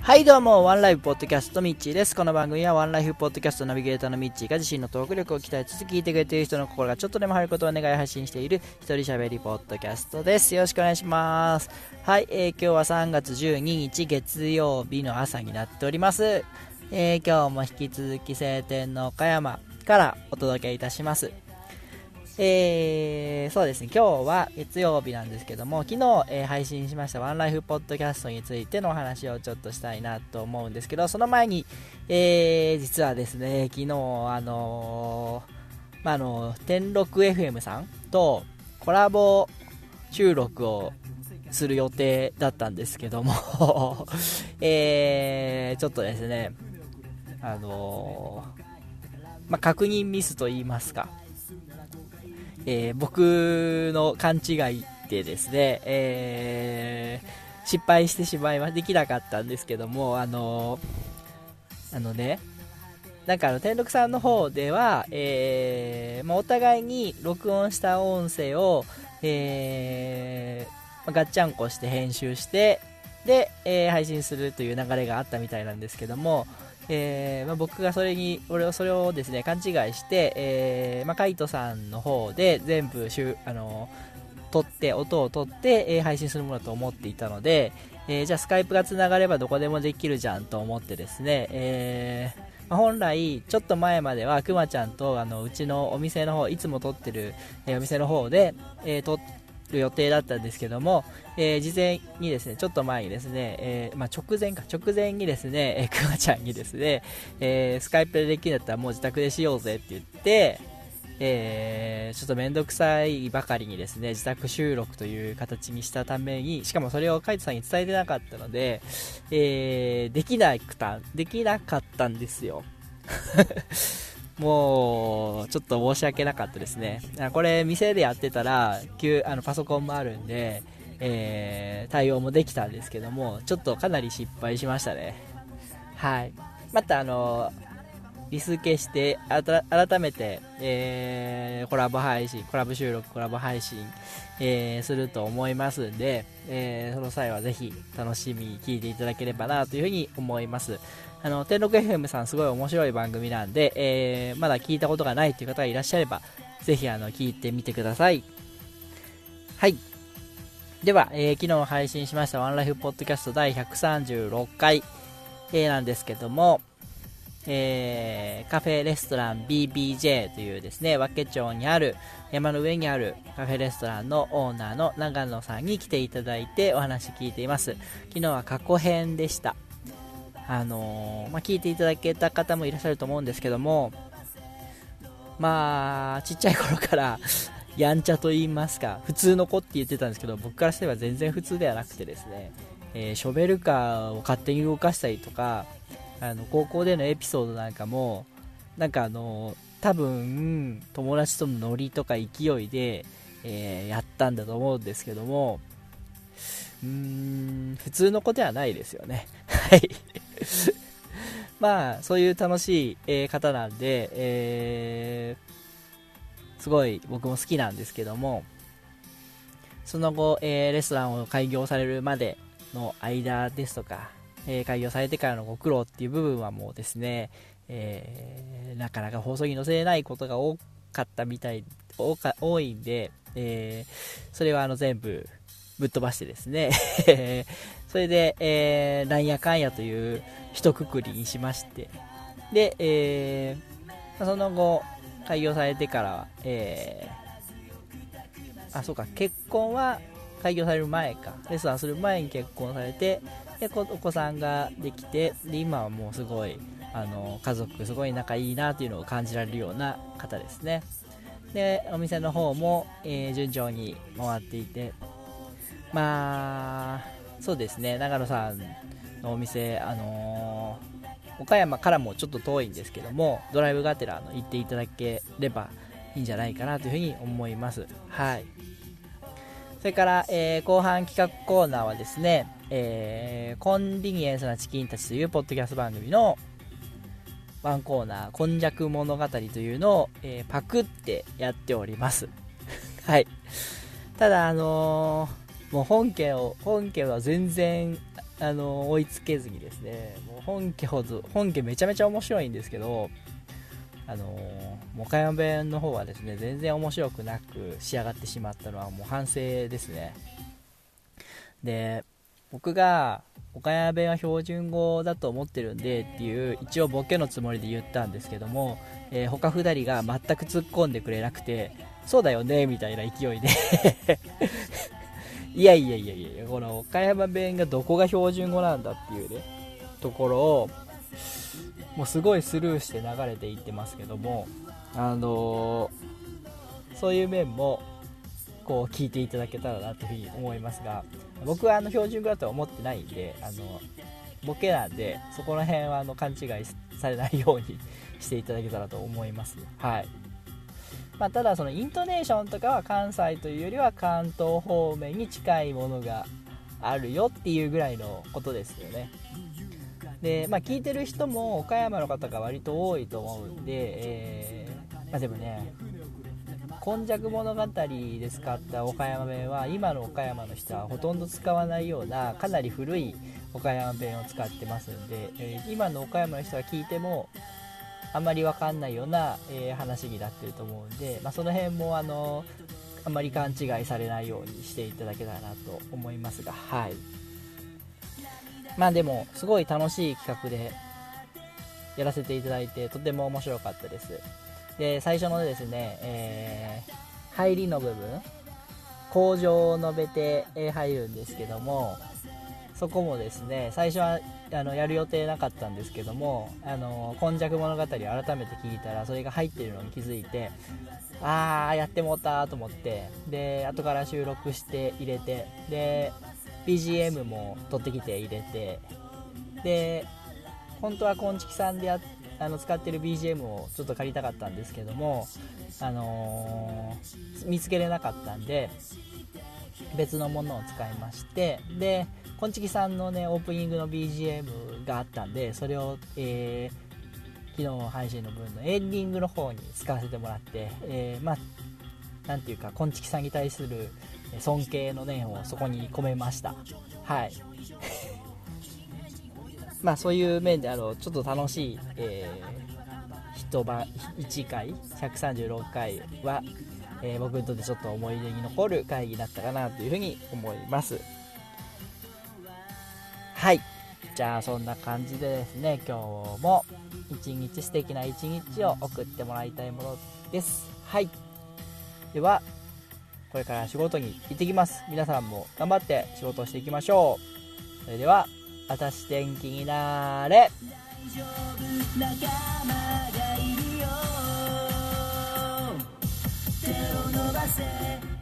はいどうもワンライフポッドキャストミッチーです。この番組はワンライフポッドキャストナビゲーターのミッチーが自身のトーク力を鍛えつつ聞いてくれている人の心がちょっとでも入ることを願い配信している一人喋りポッドキャストです。よろしくお願いします。はい、えー、今日は3月12日月曜日の朝になっております、えー、今日も引き続き晴天の岡山からお届けいたします。えー、そうですね、今日は月曜日なんですけども、昨日、えー、配信しましたワンライフポッドキャストについてのお話をちょっとしたいなと思うんですけど、その前に、えー、実はですね、昨日、あのー、まあ、あの、天禄 FM さんとコラボ収録をする予定だったんですけども えー、ちょっとですね、あのまあ、確認ミスと言いますか、えー、僕の勘違いでですね、えー、失敗してしまいまできなかったんですけども、あのー、あのね、なんかあの、天禄さんの方では、えー、まあ、お互いに録音した音声を、えー、まあ、ガッチャンコして編集して、で、えー、配信するという流れがあったみたいなんですけども、えーまあ、僕がそれに俺はそれをですね勘違いして、えーまあ、カイトさんの方で全部しゅあの撮って音を取って、えー、配信するものだと思っていたので、えー、じゃあスカイプがつながればどこでもできるじゃんと思ってですね、えーま、本来ちょっと前まではくまちゃんとあのうちのお店の方いつも撮ってる、えー、お店の方で、えー、撮る予定だったんですけども、えー、事前にですね、ちょっと前にですね、えー、まあ、直前か、直前にですね、えー、くまちゃんにですね、えー、スカイプでできるんだったらもう自宅でしようぜって言って、えー、ちょっとめんどくさいばかりにですね、自宅収録という形にしたために、しかもそれをカイトさんに伝えてなかったので、えー、できなくた、できなかったんですよ。もう、ちょっと申し訳なかったですね。これ、店でやってたら、急あのパソコンもあるんで、えー、対応もできたんですけども、ちょっとかなり失敗しましたね。はい。また、あの、リス消して、改めて、えー、コラボ配信、コラボ収録、コラボ配信、えー、すると思いますんで、えー、その際はぜひ楽しみに聞いていただければなというふうに思います。あの、天禄 FM さんすごい面白い番組なんで、えー、まだ聞いたことがないという方がいらっしゃれば、ぜひあの、聞いてみてください。はい。では、えー、昨日配信しましたワンライフポッドキャスト第136回、えー、なんですけども、えー、カフェレストラン BBJ というですね、和気町にある、山の上にあるカフェレストランのオーナーの長野さんに来ていただいてお話聞いています。昨日は過去編でした。あのー、まあ、聞いていただけた方もいらっしゃると思うんですけども、まあ、ちっちゃい頃からやんちゃと言いますか、普通の子って言ってたんですけど、僕からすれば全然普通ではなくてですね、えー、ショベルカーを勝手に動かしたりとか、あの高校でのエピソードなんかも、なんかあの多分友達とのノリとか勢いで、えー、やったんだと思うんですけども、うーん、普通の子ではないですよね。はい。まあ、そういう楽しい、え、方なんで、えー、すごい僕も好きなんですけども、その後、えー、レストランを開業されるまでの間ですとか、え開業されてからのご苦労っていう部分はもうですね、えなかなか放送に載せれないことが多かったみたい、多か多いんで、えそれはあの全部ぶっ飛ばしてですねそれで、えー、なんやかんやという一括りにしまして、で、えー、その後、開業されてから、えー、あ、そうか、結婚は開業される前か、レスランする前に結婚されて、で、お子さんができて、で、今はもうすごい、あの、家族すごい仲いいなというのを感じられるような方ですね。で、お店の方も、えー、順調に回っていて、まあ、そうですね、長野さんのお店、あのー、岡山からもちょっと遠いんですけども、ドライブがてらの行っていただければいいんじゃないかなというふうに思います。はい。それから、えー、後半企画コーナーはですね、えー、コンビニエンスなチキンたちというポッドキャスト番組のワンコーナー、こんにゃく物語というのを、えー、パクってやっております。はい。ただ、あのーもう本家を本家は全然あの追いつけずにですねもう本家ほど本家めちゃめちゃ面白いんですけどあのー、岡山弁の方はですね全然面白くなく仕上がってしまったのはもう反省ですね。で僕が岡山弁は標準語だと思ってるんでっていう一応ボケのつもりで言ったんですけども、えー、他2人が全く突っ込んでくれなくてそうだよねみたいな勢いで。いやいやいやいやこの岡山弁がどこが標準語なんだっていうねところをもうすごいスルーして流れていってますけどもあのー、そういう面もこう聞いていただけたらなというふうに思いますが僕はあの標準語だとは思ってないんであのボケなんでそこら辺はあの勘違いされないようにしていただけたらと思います。はい。まあ、ただそのイントネーションとかは関西というよりは関東方面に近いものがあるよっていうぐらいのことですよね。で、まあ、聞いてる人も岡山の方が割と多いと思うんで、えー、まあ、でもね今昔物語で使った岡山弁は今の岡山の人はほとんど使わないようなかなり古い岡山弁を使ってますんで、えー、今の岡山の人が聞いてもあんまり分かんないような、えー、話になってると思うんで、まあ、その辺もあのあんまり勘違いされないようにしていただけたらなと思いますがはい。まあでもすごい楽しい企画でやらせていただいてとても面白かったです。で最初のですね、えー、入りの部分工場を述べて入るんですけどもそこもですね最初はあのやる予定なかったんですけども「あの今昔物語」を改めて聞いたらそれが入ってるのに気づいてああやってもうたと思ってで後から収録して入れてで BGM も取ってきて入れてで本当はこんちきさんでやあの使ってる BGM をちょっと借りたかったんですけども、あのー、見つけれなかったんで別のものを使いましてでこんちきさんのねオープニングの BGM があったんでそれを、えー、昨日配信の分のエンディングの方に使わせてもらって、えー、まあなんていうかこんちきさんに対する尊敬の念をそこに込めました。はい。まあそういう面であのちょっと楽しい、えー、一晩1回136回は、えー、僕にとってちょっと思い出に残る会議だったかなというふうに思います。はい。じゃあそんな感じでですね今日も一日素敵な一日を送ってもらいたいものです。はい。ではこれから仕事に行ってきます。皆さんも頑張って仕事をしていきましょう。それでは私天気になれ。手を伸ばせ手を伸ばせ。